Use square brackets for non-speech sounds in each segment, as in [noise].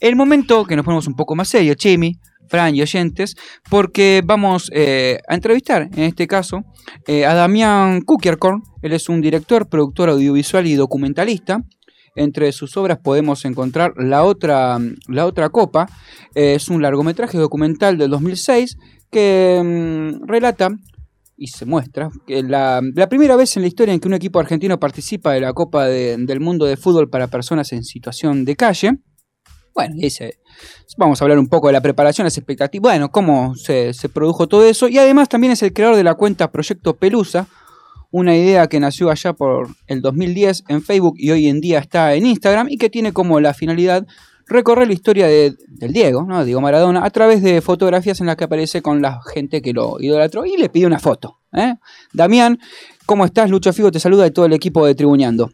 El momento que nos ponemos un poco más serio, Chimi, Fran y oyentes, porque vamos eh, a entrevistar, en este caso, eh, a Damián Kukierkorn. Él es un director, productor audiovisual y documentalista. Entre sus obras podemos encontrar La Otra, la otra Copa. es un largometraje documental del 2006 que mm, relata y se muestra que la, primera vez en la historia en que un equipo argentino participa de la Copa del Mundo de Fútbol para personas en situación de calle. Bueno, vamos a hablar un poco de la preparación, las expectativas, bueno, cómo se, produjo todo eso. Y además también es el creador de la cuenta Proyecto Pelusa, una idea que nació allá por el 2010 en Facebook y hoy en día está en Instagram y que tiene como la finalidad recorrer la historia de, del Diego, ¿no? Diego Maradona, a través de fotografías en las que aparece con la gente que lo idolatró y le pide una foto. ¿eh? Damián, ¿cómo estás? Lucho Figo te saluda de todo el equipo de Tribuñando.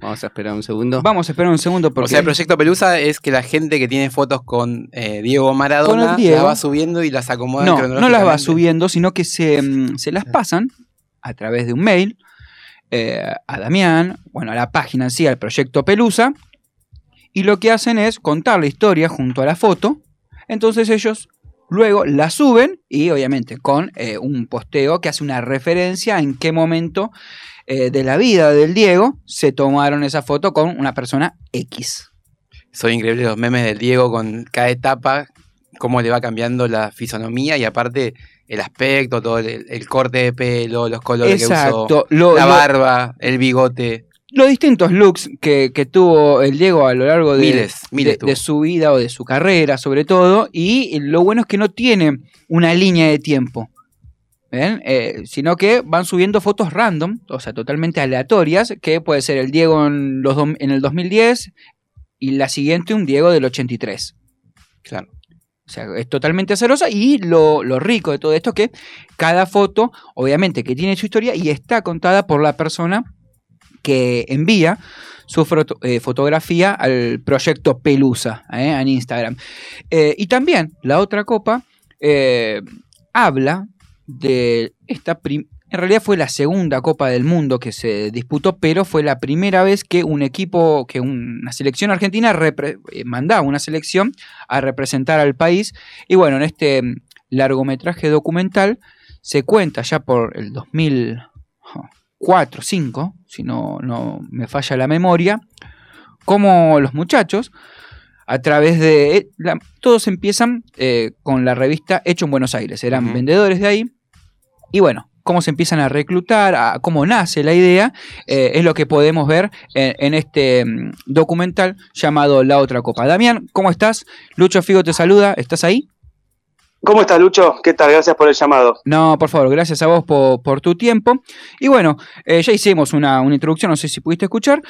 Vamos a esperar un segundo. Vamos a esperar un segundo porque... O sea, el proyecto Pelusa es que la gente que tiene fotos con eh, Diego Maradona las va subiendo y las acomoda No, no las va subiendo, sino que se, mm, se las pasan a través de un mail eh, a Damián, bueno, a la página en sí, al proyecto Pelusa, y lo que hacen es contar la historia junto a la foto. Entonces ellos luego la suben y obviamente con eh, un posteo que hace una referencia en qué momento eh, de la vida del Diego se tomaron esa foto con una persona X. Son increíbles los memes del Diego con cada etapa, cómo le va cambiando la fisonomía y aparte el aspecto, todo el, corte de pelo, los colores que usó, la barba, el bigote los distintos looks que, tuvo el Diego a lo largo de, de, su vida o de su carrera, sobre todo, y lo bueno es que no tiene una línea de tiempo. Eh, sino que van subiendo fotos random, o sea, totalmente aleatorias, que puede ser el Diego en, los en el 2010 y la siguiente un Diego del 83. Claro. O sea, es totalmente azarosa y lo, lo, rico de todo esto es que cada foto, obviamente, que tiene su historia y está contada por la persona que envía su eh, fotografía al proyecto Pelusa eh, en Instagram. Eh, y también la otra copa habla de esta en realidad fue la segunda Copa del Mundo que se disputó, pero fue la primera vez que un equipo, que una selección argentina mandaba una selección a representar al país. Y bueno, en este largometraje documental se cuenta ya por el 2000, 4, 5, si no, no me falla la memoria, como los muchachos, a través de... Eh, todos empiezan eh, con la revista Hecho en Buenos Aires, eran vendedores de ahí, y bueno, cómo se empiezan a reclutar, a cómo nace la idea, eh, es lo que podemos ver en, en, este mm, documental llamado La Otra Copa. Damián, ¿cómo estás? Lucho Figo te saluda, ¿estás ahí? ¿Cómo estás, Lucho? ¿Qué tal? Gracias por el llamado. No, por favor, gracias a vos por, tu tiempo. Y bueno, eh, ya hicimos una, introducción, no sé si pudiste escuchar.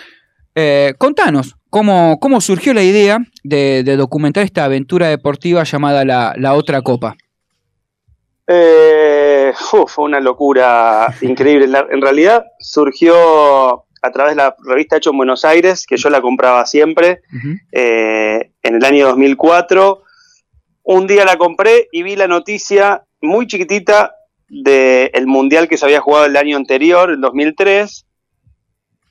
Eh, contanos, ¿cómo, ¿cómo surgió la idea de, documentar esta aventura deportiva llamada La, Otra Copa? Eh, fue una locura increíble. En, realidad surgió a través de la revista Hecho en Buenos Aires, que yo la compraba siempre, en el año 2004 un día la compré y vi la noticia muy chiquitita del mundial que se había jugado el año anterior, el 2003,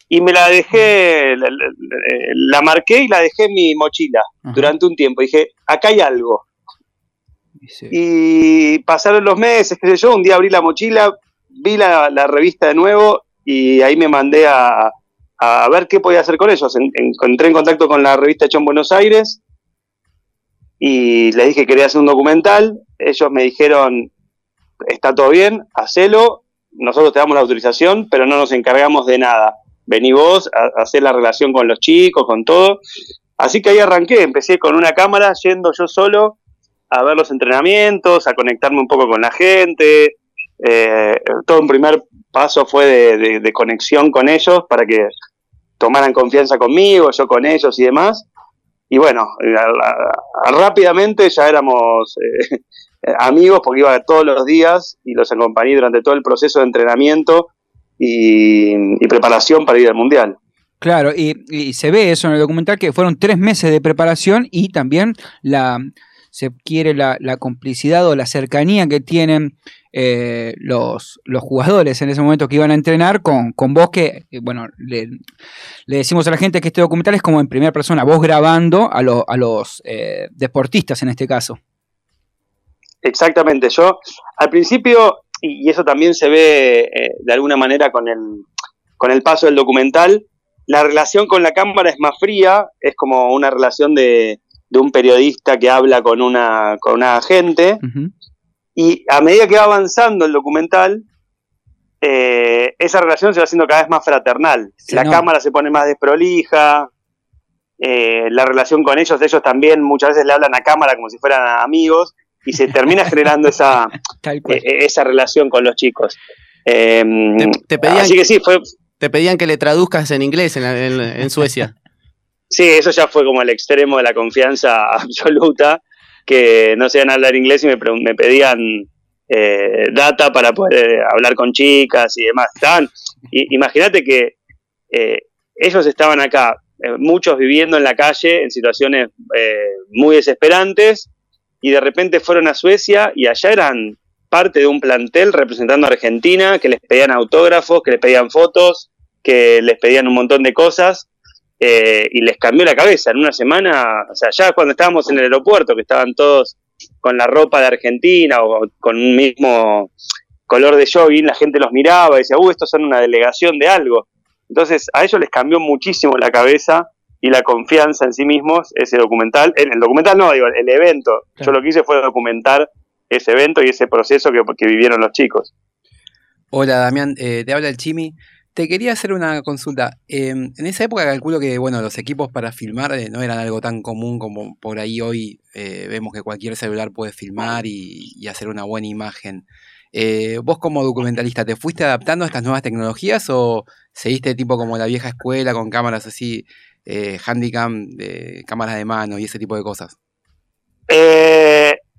y me la dejé, la, marqué y la dejé en mi mochila durante un tiempo. Dije, acá hay algo. Y pasaron los meses, qué sé yo, un día abrí la mochila, vi la, revista de nuevo y ahí me mandé a, ver qué podía hacer con ellos. entré en contacto con la revista Hecho en Buenos Aires y le dije que quería hacer un documental. Ellos me dijeron, está todo bien, hacelo, nosotros te damos la autorización, pero no nos encargamos de nada. Vení vos a, hacer la relación con los chicos, con todo. Así que ahí arranqué, empecé con una cámara yendo yo solo a ver los entrenamientos, a conectarme un poco con la gente. Eh, todo un primer paso fue de, conexión con ellos para que tomaran confianza conmigo, yo con ellos y demás y bueno, rápidamente ya éramos eh, [laughs] amigos porque iba todos los días y los acompañé durante todo el proceso de entrenamiento y, preparación para ir al Mundial. Claro, y, se ve eso en el documental que fueron tres meses de preparación y también la se quiere la, complicidad o la cercanía que tienen eh, los, los, jugadores en ese momento que iban a entrenar con, con vos que, eh, bueno, le, decimos a la gente que este documental es como en primera persona, vos grabando a, a los eh, deportistas en este caso. Exactamente, yo al principio, y, eso también se ve de alguna manera con el, con el paso del documental, la relación con la cámara es más fría, es como una relación de, de un periodista que habla con una, con una agente. Y a medida que va avanzando el documental, eh, esa relación se va haciendo cada vez más fraternal. la cámara se pone más desprolija, eh, la relación con ellos, ellos también muchas veces le hablan a cámara como si fueran amigos y se termina [laughs] generando esa, eh, esa relación con los chicos. Te, pedían, así que sí, fue... Te pedían que le traduzcas en inglés en, en Suecia. Sí, eso ya fue como el extremo de la confianza [laughs] absoluta que no sabían hablar inglés y me, pedían eh, data para poder eh, hablar con chicas y demás. Estaban, imagínate que eh, ellos estaban acá, muchos viviendo en la calle en situaciones muy desesperantes y de repente fueron a Suecia y allá eran parte de un plantel representando a Argentina, que les pedían autógrafos, que les pedían fotos, que les pedían un montón de cosas eh, y les cambió la cabeza. En una semana, o sea, ya cuando estábamos en el aeropuerto, que estaban todos con la ropa de Argentina o con un mismo color de jogging, la gente los miraba y decía, uh, estos son una delegación de algo. Entonces, a ellos les cambió muchísimo la cabeza y la confianza en sí mismos ese documental. El, el documental no, digo, el evento. Yo lo que hice fue documentar ese evento y ese proceso que, que vivieron los chicos. Hola Damián, eh, te habla el Chimi. Te quería hacer una consulta. Em, en esa época calculo que bueno, los equipos para filmar eh, no eran algo tan común como por ahí hoy eh, vemos que cualquier celular puede filmar y, hacer una buena imagen. Eh, ¿Vos como documentalista te fuiste adaptando a estas nuevas tecnologías o seguiste tipo como la vieja escuela con cámaras así, handicam, de cámaras de mano y ese tipo de cosas?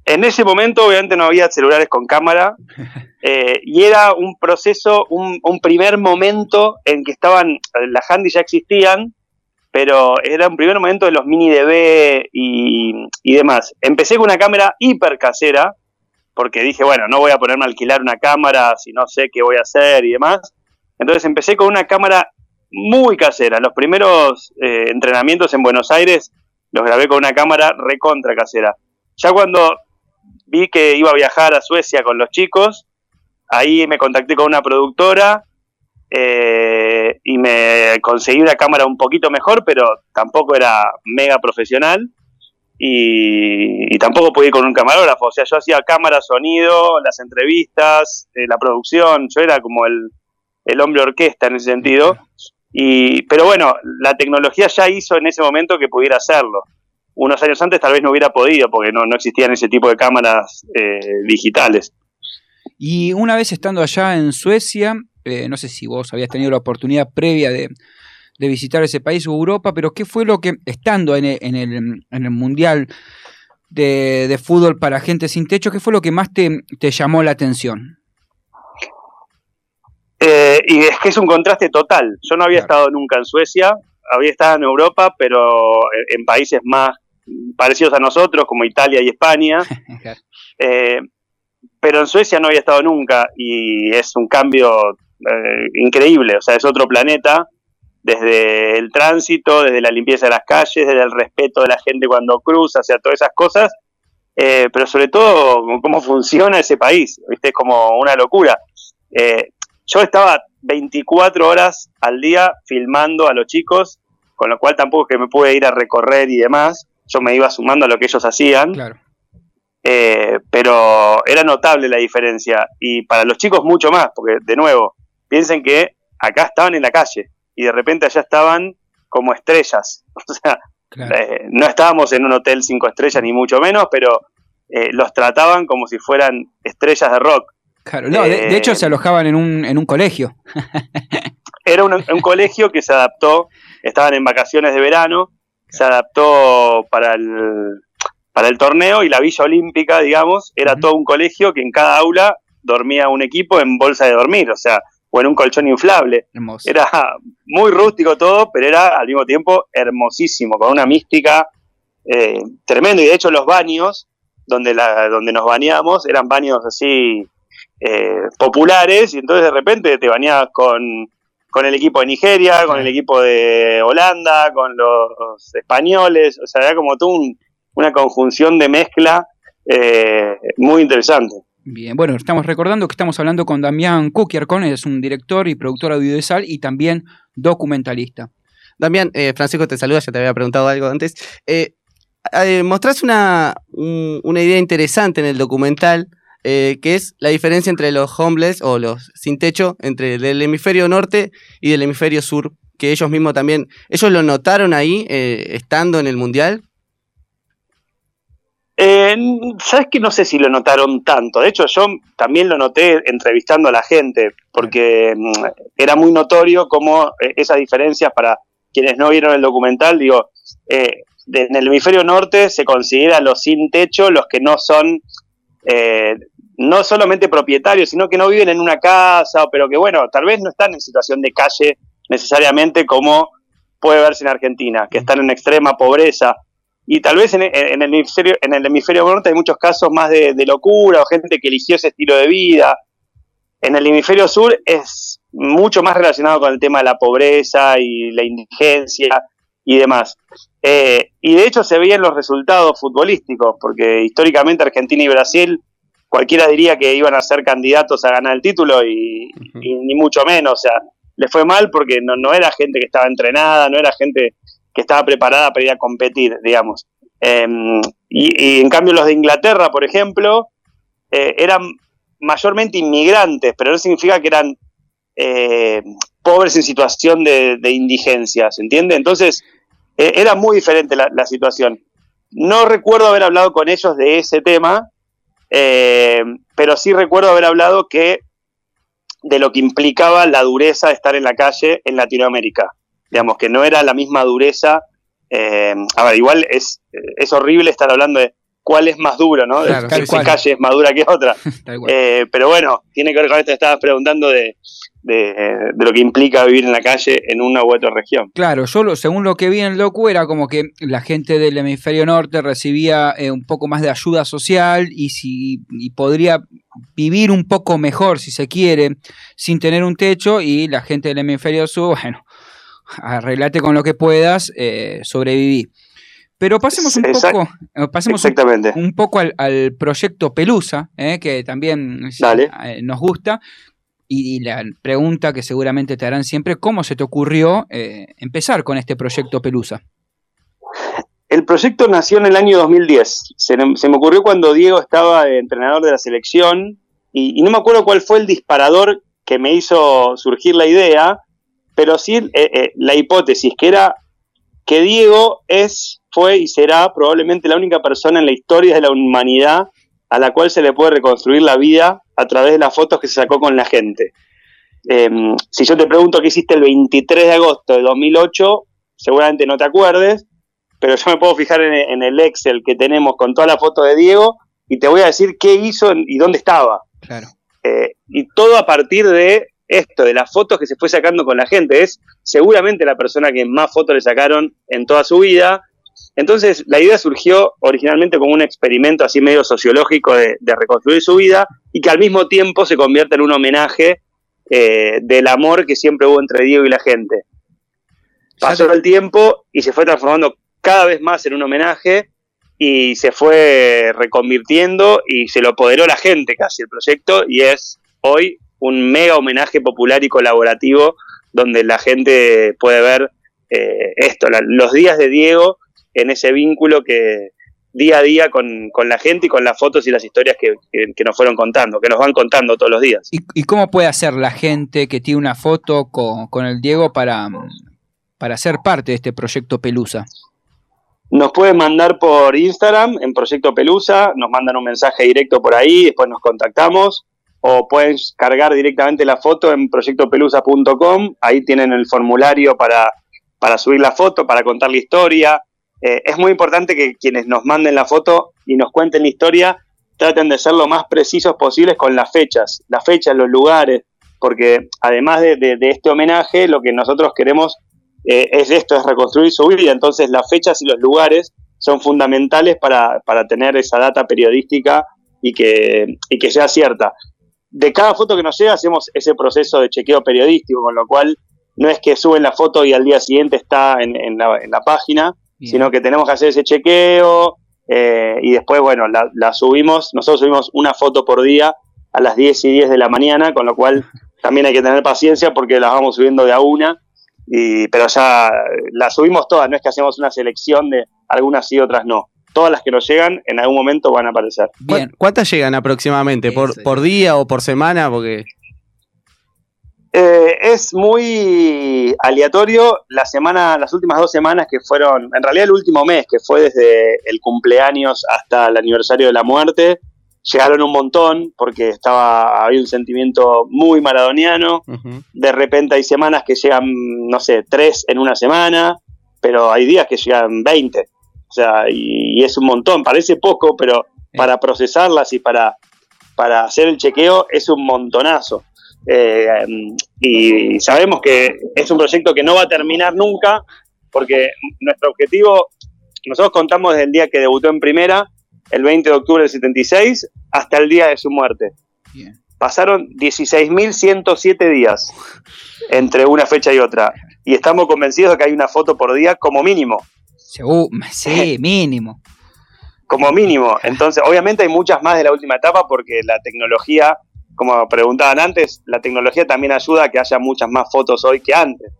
En ese momento obviamente no había celulares con cámara [laughs] eh, y era un proceso, un, primer momento en que estaban, las handy ya existían, pero era un primer momento de los mini DB y, y demás. Empecé con una cámara hiper casera, porque dije, bueno, no voy a ponerme a alquilar una cámara si no sé qué voy a hacer y demás. Entonces empecé con una cámara muy casera. Los primeros eh, entrenamientos en Buenos Aires los grabé con una cámara recontra casera. Ya cuando vi que iba a viajar a Suecia con los chicos, ahí me contacté con una productora eh, y me conseguí una cámara un poquito mejor, pero tampoco era mega profesional. Y, tampoco pude ir con un camarógrafo, o sea, yo hacía cámara, sonido, las entrevistas, eh, la producción, yo era como el, el hombre orquesta en ese sentido. Y, pero bueno, la tecnología ya hizo en ese momento que pudiera hacerlo unos años antes tal vez no hubiera podido porque no, existían ese tipo de cámaras eh, digitales. Y una vez estando allá en Suecia, eh, no sé si vos habías tenido la oportunidad previa de, visitar ese país o Europa, pero ¿qué fue lo que, estando en el, Mundial de, Fútbol para Gente Sin Techo, qué fue lo que más te, llamó la atención? Eh, y es que es un contraste total. Yo no había estado nunca en Suecia, había estado en Europa, pero en países más parecidos a nosotros, como Italia y España. [laughs] Eh, pero en Suecia no había estado nunca y es un cambio eh, increíble, o sea, es otro planeta, desde el tránsito, desde la limpieza de las calles, desde el respeto de la gente cuando cruza, o sea, todas esas cosas, eh, pero sobre todo cómo funciona ese país, ¿viste? Es como una locura. yo estaba 24 horas al día filmando a los chicos, con lo cual tampoco es que me pude ir a recorrer y demás, yo me iba sumando a lo que ellos hacían. Eh, pero era notable la diferencia. Y para los chicos mucho más, porque de nuevo, piensen que acá estaban en la calle y de repente allá estaban como estrellas. [laughs] O sea, eh, no estábamos en un hotel cinco estrellas ni mucho menos, pero eh, los trataban como si fueran estrellas de rock. Claro, no, de, hecho se alojaban en un, en un colegio. [laughs] era un, un, colegio que se adaptó, estaban en vacaciones de verano se adaptó para el, para el torneo y la Villa Olímpica, digamos, era todo un colegio que en cada aula dormía un equipo en bolsa de dormir, o sea, o en un colchón inflable. Era muy rústico todo, pero era al mismo tiempo hermosísimo, con una mística eh, tremenda. Y de hecho los baños donde, la, donde nos bañamos eran baños así eh, populares y entonces de repente te bañabas con, con el equipo de Nigeria, con el equipo de Holanda, con los españoles, o sea, era como tú una conjunción de mezcla eh, muy interesante. Bien, bueno, estamos recordando que estamos hablando con Damián Cuquiarcón, es un director y productor audiovisual y también documentalista. Damián, eh, Francisco te saluda, ya te había preguntado algo antes. Eh, mostrás una, una idea interesante en el documental eh, que es la diferencia entre los homeless o los sin techo, entre el hemisferio norte y el hemisferio sur, que ellos mismos también, ellos lo notaron ahí, eh, estando en el Mundial. Eh, Sabes que no sé si lo notaron tanto. De hecho, yo también lo noté entrevistando a la gente, porque mm, era muy notorio cómo esas diferencias para quienes no vieron el documental, digo, en el hemisferio norte se considera los sin techo los que no son eh, no solamente propietarios, sino que no viven en una casa, pero que bueno, tal vez no están en situación de calle necesariamente como puede verse en Argentina, que están en extrema pobreza. Y tal vez en, el, hemisferio, en el hemisferio norte hay muchos casos más de, locura o gente que eligió ese estilo de vida. En el hemisferio sur es mucho más relacionado con el tema de la pobreza y la indigencia y demás. Eh, y de hecho se veían los resultados futbolísticos, porque históricamente Argentina y Brasil, cualquiera diría que iban a ser candidatos a ganar el título y, ni mucho menos. O sea, le fue mal porque no, no, era gente que estaba entrenada, no era gente que estaba preparada para ir a competir, digamos. Em, y, en cambio los de Inglaterra, por ejemplo, eh, eran mayormente inmigrantes, pero no significa que eran eh, pobres en situación de, de indigencia, ¿se entiende? Entonces, eh, era muy diferente la, situación. No recuerdo haber hablado con ellos de ese tema, eh, pero sí recuerdo haber hablado que de lo que implicaba la dureza de estar en la calle en Latinoamérica. Digamos que no era la misma dureza. Eh, a ver, igual es, es horrible estar hablando de cuál es más duro, ¿no? Claro, calle es más dura que otra. [laughs] pero bueno, tiene que ver con esto que estabas preguntando de, de, lo que implica vivir en la calle en una u otra región. Claro, yo según lo que vi en el docu era como que la gente del hemisferio norte recibía eh, un poco más de ayuda social y, si, podría vivir un poco mejor, si se quiere, sin tener un techo y la gente del hemisferio sur, [laughs] bueno, arreglate con lo que puedas, eh, sobreviví. Pero pasemos un poco, eh, pasemos un, poco al, proyecto Pelusa, que también nos gusta. Y, la pregunta que seguramente te harán siempre, ¿cómo se te ocurrió eh, empezar con este proyecto Pelusa? El proyecto nació en el año 2010. Se, me ocurrió cuando Diego estaba entrenador de la selección y, no me acuerdo cuál fue el disparador que me hizo surgir la idea, pero sí eh, eh, la hipótesis, que era que Diego es, fue y será probablemente la única persona en la historia de la humanidad a la cual se le puede reconstruir la vida a través de las fotos que se sacó con la gente. Em, si yo te pregunto qué hiciste el 23 de agosto de 2008, seguramente no te acuerdes, pero yo me puedo fijar en, el Excel que tenemos con toda la foto de Diego y te voy a decir qué hizo y dónde estaba. Claro. Eh, y todo a partir de esto, de las fotos que se fue sacando con la gente. Es seguramente la persona que más fotos le sacaron en toda su vida, entonces, la idea surgió originalmente como un experimento así medio sociológico de, reconstruir su vida y que al mismo tiempo se convierte en un homenaje eh, del amor que siempre hubo entre Diego y la gente. Pasó el tiempo y se fue transformando cada vez más en un homenaje y se fue reconvirtiendo y se lo apoderó la gente casi el proyecto y es hoy un mega homenaje popular y colaborativo donde la gente puede ver eh, esto, los días de Diego en ese vínculo que día a día con, la gente y con las fotos y las historias que, nos fueron contando, que nos van contando todos los días. ¿Y, cómo puede hacer la gente que tiene una foto con, el Diego para, para ser parte de este proyecto Pelusa? Nos pueden mandar por Instagram en Proyecto Pelusa, nos mandan un mensaje directo por ahí, después nos contactamos, o pueden cargar directamente la foto en proyectopelusa.com, ahí tienen el formulario para, para subir la foto, para contar la historia, eh, es muy importante que quienes nos manden la foto y nos cuenten la historia traten de ser lo más precisos posibles con las fechas, las fechas, los lugares, porque además de, este homenaje, lo que nosotros queremos eh, es esto, es reconstruir su vida, entonces las fechas y los lugares son fundamentales para, tener esa data periodística y que, y que sea cierta. de cada foto que nos llega hacemos ese proceso de chequeo periodístico, con lo cual no es que suben la foto y al día siguiente está en, la, página, sino que tenemos que hacer ese chequeo eh, y después, bueno, la, subimos, nosotros subimos una foto por día a las 10 y 10 de la mañana, con lo cual [laughs] también hay que tener paciencia porque las vamos subiendo de a una, y, pero ya las subimos todas, no es que hacemos una selección de algunas y otras no todas las que nos llegan en algún momento van a aparecer. Bien. ¿Cuántas llegan aproximadamente? ¿Por, ¿Por día o por semana? Porque eh, es muy aleatorio. La semana, las últimas dos semanas que fueron, en realidad el último mes, que fue desde el cumpleaños hasta el aniversario de la muerte, llegaron un montón porque estaba había un sentimiento muy maradoniano. De repente hay semanas que llegan, no sé, tres en una semana, pero hay días que llegan 20. O sea, y, es un montón. Parece poco, pero para procesarlas y para, para hacer el chequeo es un montonazo. Eh, y sabemos que es un proyecto que no va a terminar nunca, porque nuestro objetivo, nosotros contamos desde el día que debutó en primera, el 20 de octubre del 76, hasta el día de su muerte. Pasaron 16.107 días entre una fecha y otra. Y estamos convencidos de que hay una foto por día como mínimo. sí, [laughs] mínimo. como mínimo. Entonces, obviamente hay muchas más de la última etapa porque la tecnología como preguntaban antes, la tecnología también ayuda a que haya muchas más fotos hoy que antes.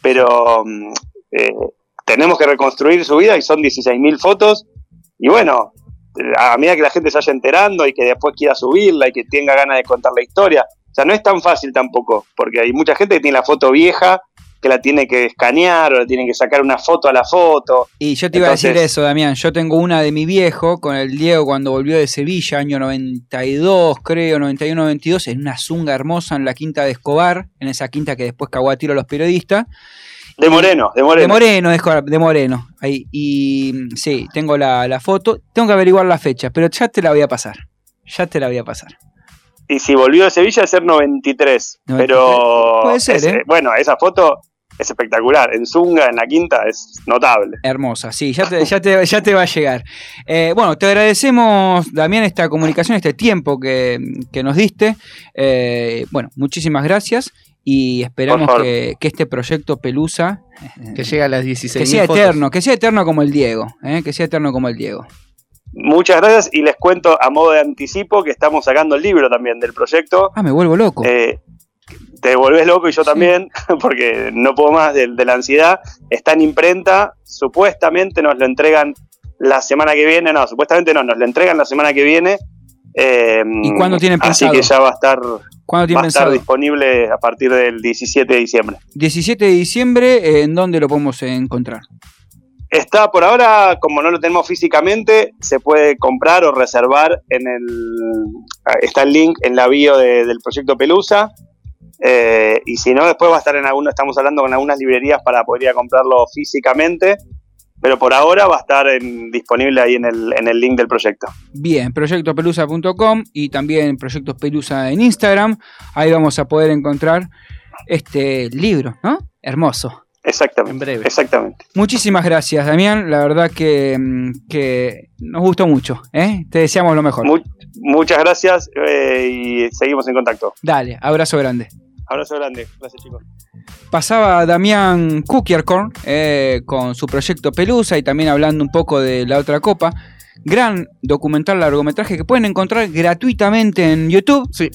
Pero mm, eh, tenemos que reconstruir su vida y son 16.000 fotos. Y bueno, a medida que la gente se vaya enterando y que después quiera subirla y que tenga ganas de contar la historia. O sea, no es tan fácil tampoco, porque hay mucha gente que tiene la foto vieja que la tiene que escanear o le tienen que sacar una foto a la foto. Y yo te iba a decir eso, Damián. Yo tengo una de mi viejo con el Diego cuando volvió de Sevilla, año 92, creo, 91-92, en una zunga hermosa en la quinta de Escobar, en esa quinta que después cagó a tiro a los periodistas. De Moreno, de Moreno. De Moreno, de Moreno. Ahí. Y sí, tengo la, foto. Tengo que averiguar la fecha, pero ya te la voy a pasar. Ya te la voy a pasar. Y si volvió de Sevilla, a ser 93. Pero. Puede ser, ¿eh? Bueno, esa foto es espectacular. En Zunga, en la quinta, es notable. Hermosa, sí, ya te, ya te, ya te va a llegar. Eh, bueno, te agradecemos, Damián, esta comunicación, este tiempo que, nos diste. Eh, bueno, muchísimas gracias y esperamos que, este proyecto Pelusa. Que llegue a las 16 Que sea eterno, que sea eterno como el Diego, eh, que sea eterno como el Diego. Muchas gracias y les cuento a modo de anticipo que estamos sacando el libro también del proyecto. Ah, me vuelvo loco te volvés loco y yo también, [laughs] porque no puedo más de, la ansiedad. Está en imprenta, supuestamente nos lo entregan la semana que viene, no, supuestamente no, nos lo entregan la semana que viene. ¿Y cuándo tienen pensado? Así que ya va a estar, va a estar disponible a partir del 17 de diciembre. 17 de diciembre, ¿en dónde lo podemos encontrar? Está por ahora, como no lo tenemos físicamente, se puede comprar o reservar en el. Está el link en la bio del proyecto Pelusa. Eh, y si no, después va a estar en alguno, estamos hablando con algunas librerías para poder ir a comprarlo físicamente, pero por ahora va a estar disponible ahí en el, en el link del proyecto. Bien, proyectopelusa.com y también Proyectos Pelusa en Instagram. Ahí vamos a poder encontrar este libro, ¿no? Hermoso. Exactamente. En breve. Exactamente. Muchísimas gracias, Damián. La verdad que, que nos gustó mucho. ¿eh? Te deseamos lo mejor. muchas gracias eh, y seguimos en contacto. Dale, abrazo grande. Abrazo grande, gracias chicos. Pasaba Damián Cookiercorn eh, con su proyecto Pelusa y también hablando un poco de la otra copa. Gran documental largometraje que pueden encontrar gratuitamente en YouTube. Sí.